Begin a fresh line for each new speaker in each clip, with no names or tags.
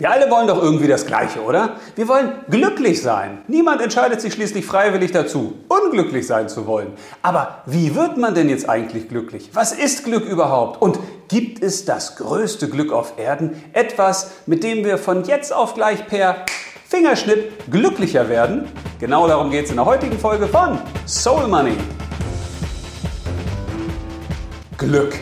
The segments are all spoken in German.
Wir alle wollen doch irgendwie das Gleiche, oder? Wir wollen glücklich sein. Niemand entscheidet sich schließlich freiwillig dazu, unglücklich sein zu wollen. Aber wie wird man denn jetzt eigentlich glücklich? Was ist Glück überhaupt? Und gibt es das größte Glück auf Erden? Etwas, mit dem wir von jetzt auf gleich per Fingerschnitt glücklicher werden? Genau darum geht es in der heutigen Folge von Soul Money. Glück.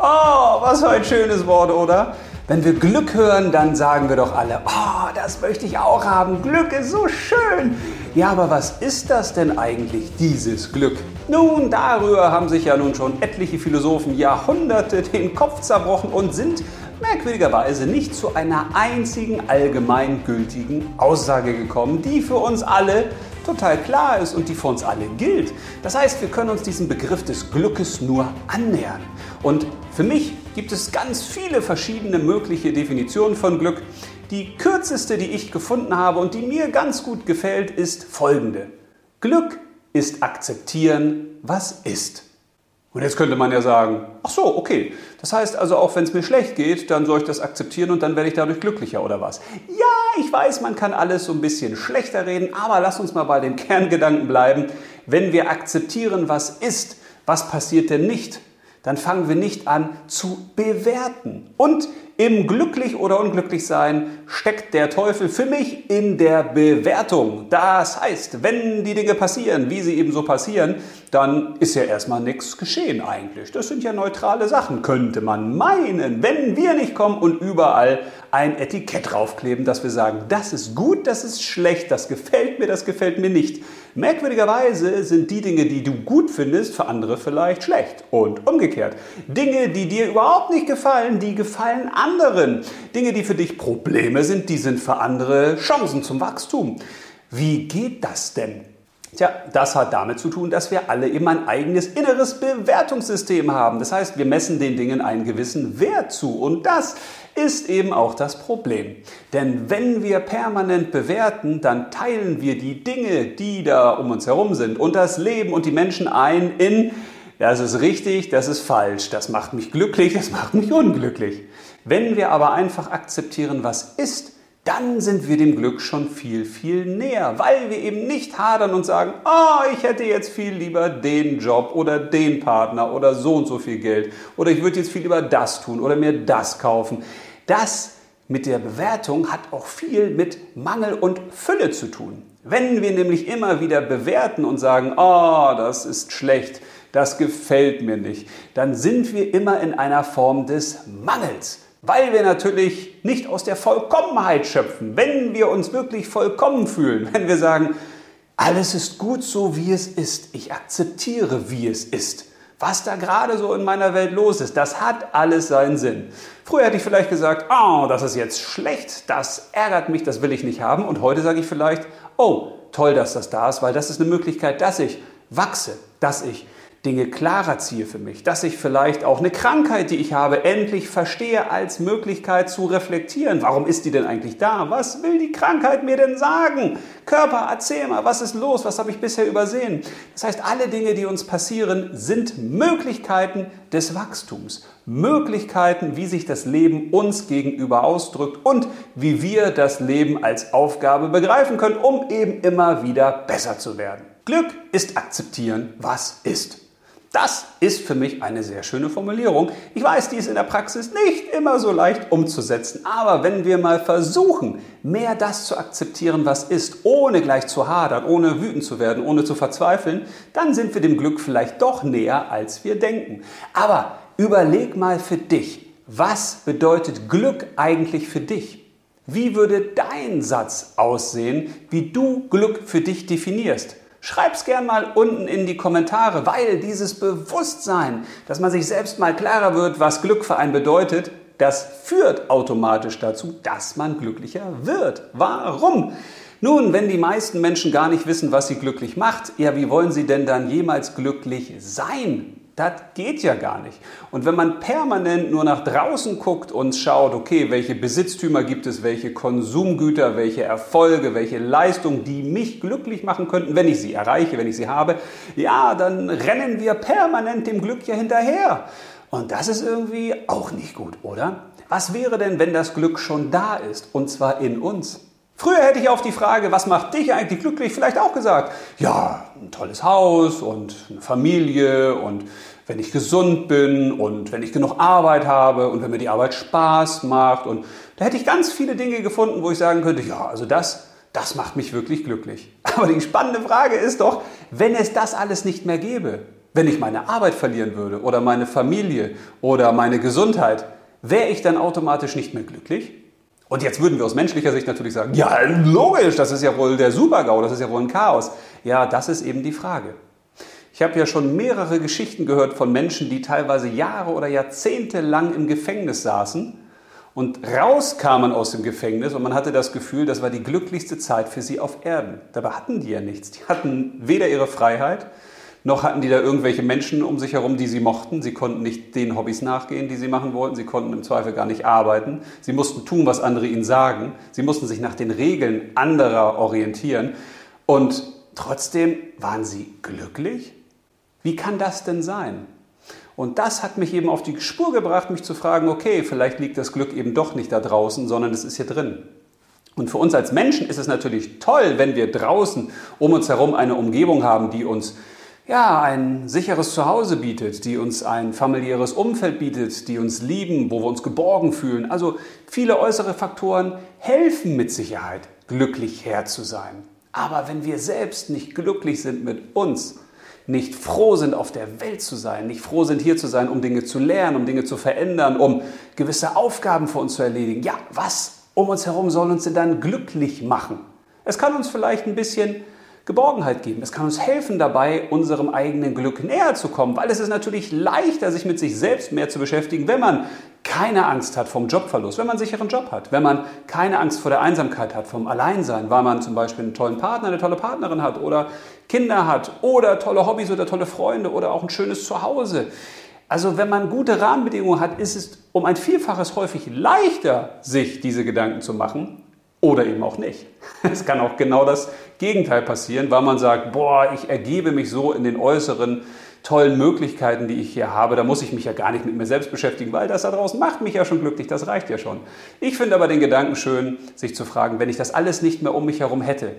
Oh, was für ein schönes Wort, oder? Wenn wir Glück hören, dann sagen wir doch alle, oh, das möchte ich auch haben. Glück ist so schön. Ja, aber was ist das denn eigentlich, dieses Glück? Nun, darüber haben sich ja nun schon etliche Philosophen Jahrhunderte den Kopf zerbrochen und sind merkwürdigerweise nicht zu einer einzigen allgemeingültigen Aussage gekommen, die für uns alle total klar ist und die für uns alle gilt. Das heißt, wir können uns diesem Begriff des Glückes nur annähern. Und für mich gibt es ganz viele verschiedene mögliche Definitionen von Glück. Die kürzeste, die ich gefunden habe und die mir ganz gut gefällt, ist folgende. Glück ist akzeptieren, was ist. Und jetzt könnte man ja sagen, ach so, okay. Das heißt also, auch wenn es mir schlecht geht, dann soll ich das akzeptieren und dann werde ich dadurch glücklicher oder was? Ja, ich weiß, man kann alles so ein bisschen schlechter reden, aber lass uns mal bei dem Kerngedanken bleiben. Wenn wir akzeptieren, was ist, was passiert denn nicht? Dann fangen wir nicht an zu bewerten. Und im glücklich oder unglücklich sein steckt der Teufel für mich in der Bewertung. Das heißt, wenn die Dinge passieren, wie sie eben so passieren, dann ist ja erstmal nichts geschehen eigentlich. Das sind ja neutrale Sachen, könnte man meinen, wenn wir nicht kommen und überall ein Etikett draufkleben, dass wir sagen, das ist gut, das ist schlecht, das gefällt mir, das gefällt mir nicht. Merkwürdigerweise sind die Dinge, die du gut findest, für andere vielleicht schlecht und umgekehrt. Dinge, die dir überhaupt nicht gefallen, die gefallen anderen. Dinge, die für dich Probleme sind, die sind für andere Chancen zum Wachstum. Wie geht das denn? Tja, das hat damit zu tun, dass wir alle eben ein eigenes inneres Bewertungssystem haben. Das heißt, wir messen den Dingen einen gewissen Wert zu. Und das ist eben auch das Problem. Denn wenn wir permanent bewerten, dann teilen wir die Dinge, die da um uns herum sind und das Leben und die Menschen ein in, das ist richtig, das ist falsch, das macht mich glücklich, das macht mich unglücklich. Wenn wir aber einfach akzeptieren, was ist, dann sind wir dem Glück schon viel, viel näher, weil wir eben nicht hadern und sagen, oh, ich hätte jetzt viel lieber den Job oder den Partner oder so und so viel Geld oder ich würde jetzt viel lieber das tun oder mir das kaufen. Das mit der Bewertung hat auch viel mit Mangel und Fülle zu tun. Wenn wir nämlich immer wieder bewerten und sagen, oh, das ist schlecht, das gefällt mir nicht, dann sind wir immer in einer Form des Mangels weil wir natürlich nicht aus der Vollkommenheit schöpfen. Wenn wir uns wirklich vollkommen fühlen, wenn wir sagen, alles ist gut so, wie es ist, ich akzeptiere, wie es ist, was da gerade so in meiner Welt los ist, das hat alles seinen Sinn. Früher hätte ich vielleicht gesagt, oh, das ist jetzt schlecht, das ärgert mich, das will ich nicht haben. Und heute sage ich vielleicht, oh, toll, dass das da ist, weil das ist eine Möglichkeit, dass ich wachse, dass ich Dinge klarer ziehe für mich, dass ich vielleicht auch eine Krankheit, die ich habe, endlich verstehe als Möglichkeit zu reflektieren. Warum ist die denn eigentlich da? Was will die Krankheit mir denn sagen? Körper, erzähl mal, was ist los? Was habe ich bisher übersehen? Das heißt, alle Dinge, die uns passieren, sind Möglichkeiten des Wachstums. Möglichkeiten, wie sich das Leben uns gegenüber ausdrückt und wie wir das Leben als Aufgabe begreifen können, um eben immer wieder besser zu werden. Glück ist akzeptieren, was ist. Das ist für mich eine sehr schöne Formulierung. Ich weiß, die ist in der Praxis nicht immer so leicht umzusetzen, aber wenn wir mal versuchen, mehr das zu akzeptieren, was ist, ohne gleich zu hadern, ohne wütend zu werden, ohne zu verzweifeln, dann sind wir dem Glück vielleicht doch näher, als wir denken. Aber überleg mal für dich, was bedeutet Glück eigentlich für dich? Wie würde dein Satz aussehen, wie du Glück für dich definierst? Schreib's gern mal unten in die Kommentare, weil dieses Bewusstsein, dass man sich selbst mal klarer wird, was Glück für einen bedeutet, das führt automatisch dazu, dass man glücklicher wird. Warum? Nun, wenn die meisten Menschen gar nicht wissen, was sie glücklich macht, ja, wie wollen sie denn dann jemals glücklich sein? Das geht ja gar nicht. Und wenn man permanent nur nach draußen guckt und schaut, okay, welche Besitztümer gibt es, welche Konsumgüter, welche Erfolge, welche Leistungen, die mich glücklich machen könnten, wenn ich sie erreiche, wenn ich sie habe, ja, dann rennen wir permanent dem Glück ja hinterher. Und das ist irgendwie auch nicht gut, oder? Was wäre denn, wenn das Glück schon da ist und zwar in uns? Früher hätte ich auf die Frage, was macht dich eigentlich glücklich, vielleicht auch gesagt, ja, ein tolles Haus und eine Familie und wenn ich gesund bin und wenn ich genug Arbeit habe und wenn mir die Arbeit Spaß macht und da hätte ich ganz viele Dinge gefunden, wo ich sagen könnte, ja, also das, das macht mich wirklich glücklich. Aber die spannende Frage ist doch, wenn es das alles nicht mehr gäbe, wenn ich meine Arbeit verlieren würde oder meine Familie oder meine Gesundheit, wäre ich dann automatisch nicht mehr glücklich? Und jetzt würden wir aus menschlicher Sicht natürlich sagen, ja, logisch, das ist ja wohl der Supergau, das ist ja wohl ein Chaos. Ja, das ist eben die Frage. Ich habe ja schon mehrere Geschichten gehört von Menschen, die teilweise Jahre oder Jahrzehnte lang im Gefängnis saßen und rauskamen aus dem Gefängnis und man hatte das Gefühl, das war die glücklichste Zeit für sie auf Erden. Dabei hatten die ja nichts. Die hatten weder ihre Freiheit, noch hatten die da irgendwelche Menschen um sich herum, die sie mochten. Sie konnten nicht den Hobbys nachgehen, die sie machen wollten. Sie konnten im Zweifel gar nicht arbeiten. Sie mussten tun, was andere ihnen sagen. Sie mussten sich nach den Regeln anderer orientieren. Und trotzdem waren sie glücklich? Wie kann das denn sein? Und das hat mich eben auf die Spur gebracht, mich zu fragen, okay, vielleicht liegt das Glück eben doch nicht da draußen, sondern es ist hier drin. Und für uns als Menschen ist es natürlich toll, wenn wir draußen um uns herum eine Umgebung haben, die uns ja, ein sicheres Zuhause bietet, die uns ein familiäres Umfeld bietet, die uns lieben, wo wir uns geborgen fühlen. Also viele äußere Faktoren helfen mit Sicherheit, glücklich Herr zu sein. Aber wenn wir selbst nicht glücklich sind mit uns, nicht froh sind, auf der Welt zu sein, nicht froh sind, hier zu sein, um Dinge zu lernen, um Dinge zu verändern, um gewisse Aufgaben für uns zu erledigen, ja, was um uns herum soll uns denn dann glücklich machen? Es kann uns vielleicht ein bisschen Geborgenheit geben. Es kann uns helfen dabei, unserem eigenen Glück näher zu kommen, weil es ist natürlich leichter, sich mit sich selbst mehr zu beschäftigen, wenn man keine Angst hat vom Jobverlust, wenn man einen sicheren Job hat, wenn man keine Angst vor der Einsamkeit hat, vom Alleinsein, weil man zum Beispiel einen tollen Partner, eine tolle Partnerin hat oder Kinder hat oder tolle Hobbys oder tolle Freunde oder auch ein schönes Zuhause. Also wenn man gute Rahmenbedingungen hat, ist es um ein Vielfaches häufig leichter, sich diese Gedanken zu machen, oder eben auch nicht. Es kann auch genau das Gegenteil passieren, weil man sagt, boah, ich ergebe mich so in den äußeren tollen Möglichkeiten, die ich hier habe. Da muss ich mich ja gar nicht mit mir selbst beschäftigen, weil das da draußen macht mich ja schon glücklich, das reicht ja schon. Ich finde aber den Gedanken schön, sich zu fragen, wenn ich das alles nicht mehr um mich herum hätte,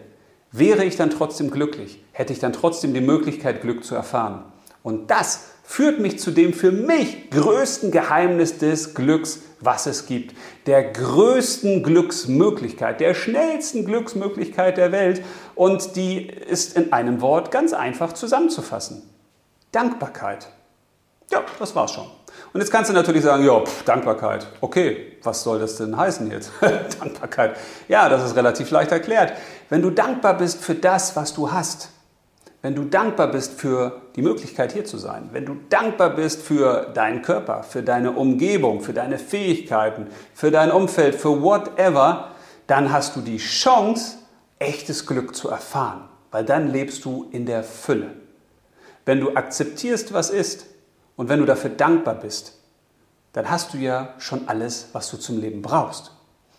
wäre ich dann trotzdem glücklich? Hätte ich dann trotzdem die Möglichkeit, Glück zu erfahren? Und das führt mich zu dem für mich größten Geheimnis des Glücks, was es gibt. Der größten Glücksmöglichkeit, der schnellsten Glücksmöglichkeit der Welt. Und die ist in einem Wort ganz einfach zusammenzufassen. Dankbarkeit. Ja, das war's schon. Und jetzt kannst du natürlich sagen, ja, Dankbarkeit. Okay, was soll das denn heißen jetzt? Dankbarkeit. Ja, das ist relativ leicht erklärt. Wenn du dankbar bist für das, was du hast, wenn du dankbar bist für die Möglichkeit hier zu sein, wenn du dankbar bist für deinen Körper, für deine Umgebung, für deine Fähigkeiten, für dein Umfeld, für whatever, dann hast du die Chance, echtes Glück zu erfahren, weil dann lebst du in der Fülle. Wenn du akzeptierst, was ist und wenn du dafür dankbar bist, dann hast du ja schon alles, was du zum Leben brauchst.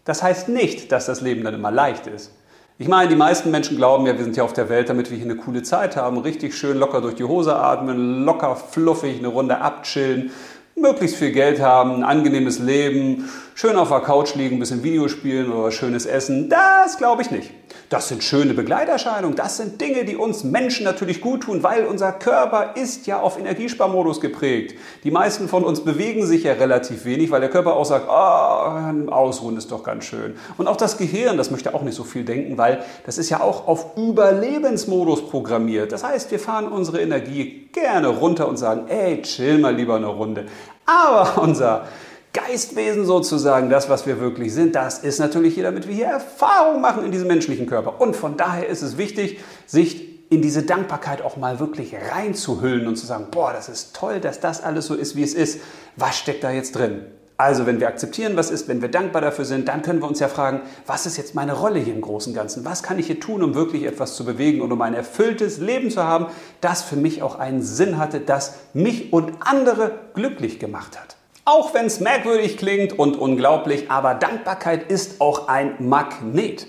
Das heißt nicht, dass das Leben dann immer leicht ist. Ich meine, die meisten Menschen glauben ja, wir sind hier auf der Welt, damit wir hier eine coole Zeit haben, richtig schön locker durch die Hose atmen, locker fluffig eine Runde abchillen, möglichst viel Geld haben, ein angenehmes Leben, schön auf der Couch liegen, ein bisschen Videospielen oder schönes Essen. Das glaube ich nicht. Das sind schöne Begleiterscheinungen. Das sind Dinge, die uns Menschen natürlich gut tun, weil unser Körper ist ja auf Energiesparmodus geprägt. Die meisten von uns bewegen sich ja relativ wenig, weil der Körper auch sagt, oh, ausruhen ist doch ganz schön. Und auch das Gehirn, das möchte auch nicht so viel denken, weil das ist ja auch auf Überlebensmodus programmiert. Das heißt, wir fahren unsere Energie gerne runter und sagen, ey, chill mal lieber eine Runde. Aber unser Geistwesen sozusagen, das, was wir wirklich sind, das ist natürlich hier, damit wir hier Erfahrung machen in diesem menschlichen Körper. Und von daher ist es wichtig, sich in diese Dankbarkeit auch mal wirklich reinzuhüllen und zu sagen, boah, das ist toll, dass das alles so ist, wie es ist. Was steckt da jetzt drin? Also, wenn wir akzeptieren, was ist, wenn wir dankbar dafür sind, dann können wir uns ja fragen, was ist jetzt meine Rolle hier im Großen und Ganzen? Was kann ich hier tun, um wirklich etwas zu bewegen und um ein erfülltes Leben zu haben, das für mich auch einen Sinn hatte, das mich und andere glücklich gemacht hat? Auch wenn es merkwürdig klingt und unglaublich, aber Dankbarkeit ist auch ein Magnet.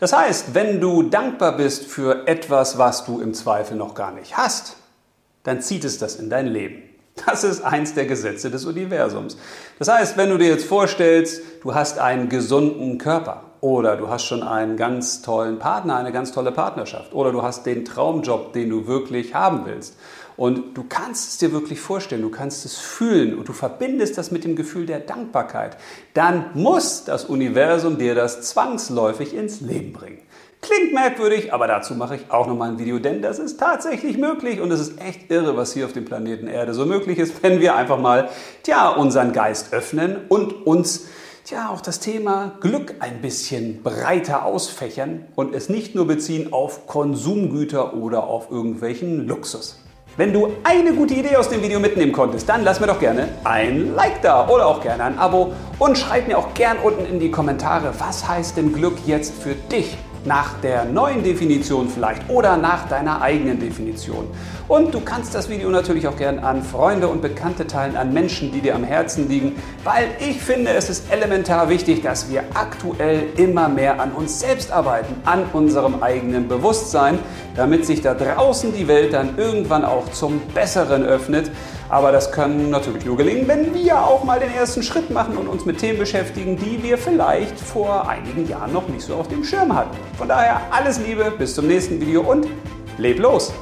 Das heißt, wenn du dankbar bist für etwas, was du im Zweifel noch gar nicht hast, dann zieht es das in dein Leben. Das ist eins der Gesetze des Universums. Das heißt, wenn du dir jetzt vorstellst, du hast einen gesunden Körper oder du hast schon einen ganz tollen Partner, eine ganz tolle Partnerschaft oder du hast den Traumjob, den du wirklich haben willst und du kannst es dir wirklich vorstellen, du kannst es fühlen und du verbindest das mit dem Gefühl der Dankbarkeit, dann muss das Universum dir das zwangsläufig ins Leben bringen. Klingt merkwürdig, aber dazu mache ich auch nochmal ein Video, denn das ist tatsächlich möglich und es ist echt irre, was hier auf dem Planeten Erde so möglich ist, wenn wir einfach mal, tja, unseren Geist öffnen und uns, tja, auch das Thema Glück ein bisschen breiter ausfächern und es nicht nur beziehen auf Konsumgüter oder auf irgendwelchen Luxus. Wenn du eine gute Idee aus dem Video mitnehmen konntest, dann lass mir doch gerne ein Like da oder auch gerne ein Abo und schreib mir auch gern unten in die Kommentare, was heißt denn Glück jetzt für dich? Nach der neuen Definition vielleicht oder nach deiner eigenen Definition. Und du kannst das Video natürlich auch gern an Freunde und Bekannte teilen, an Menschen, die dir am Herzen liegen, weil ich finde, es ist elementar wichtig, dass wir aktuell immer mehr an uns selbst arbeiten, an unserem eigenen Bewusstsein, damit sich da draußen die Welt dann irgendwann auch zum Besseren öffnet. Aber das kann natürlich nur gelingen, wenn wir auch mal den ersten Schritt machen und uns mit Themen beschäftigen, die wir vielleicht vor einigen Jahren noch nicht so auf dem Schirm hatten. Von daher alles Liebe, bis zum nächsten Video und leb los!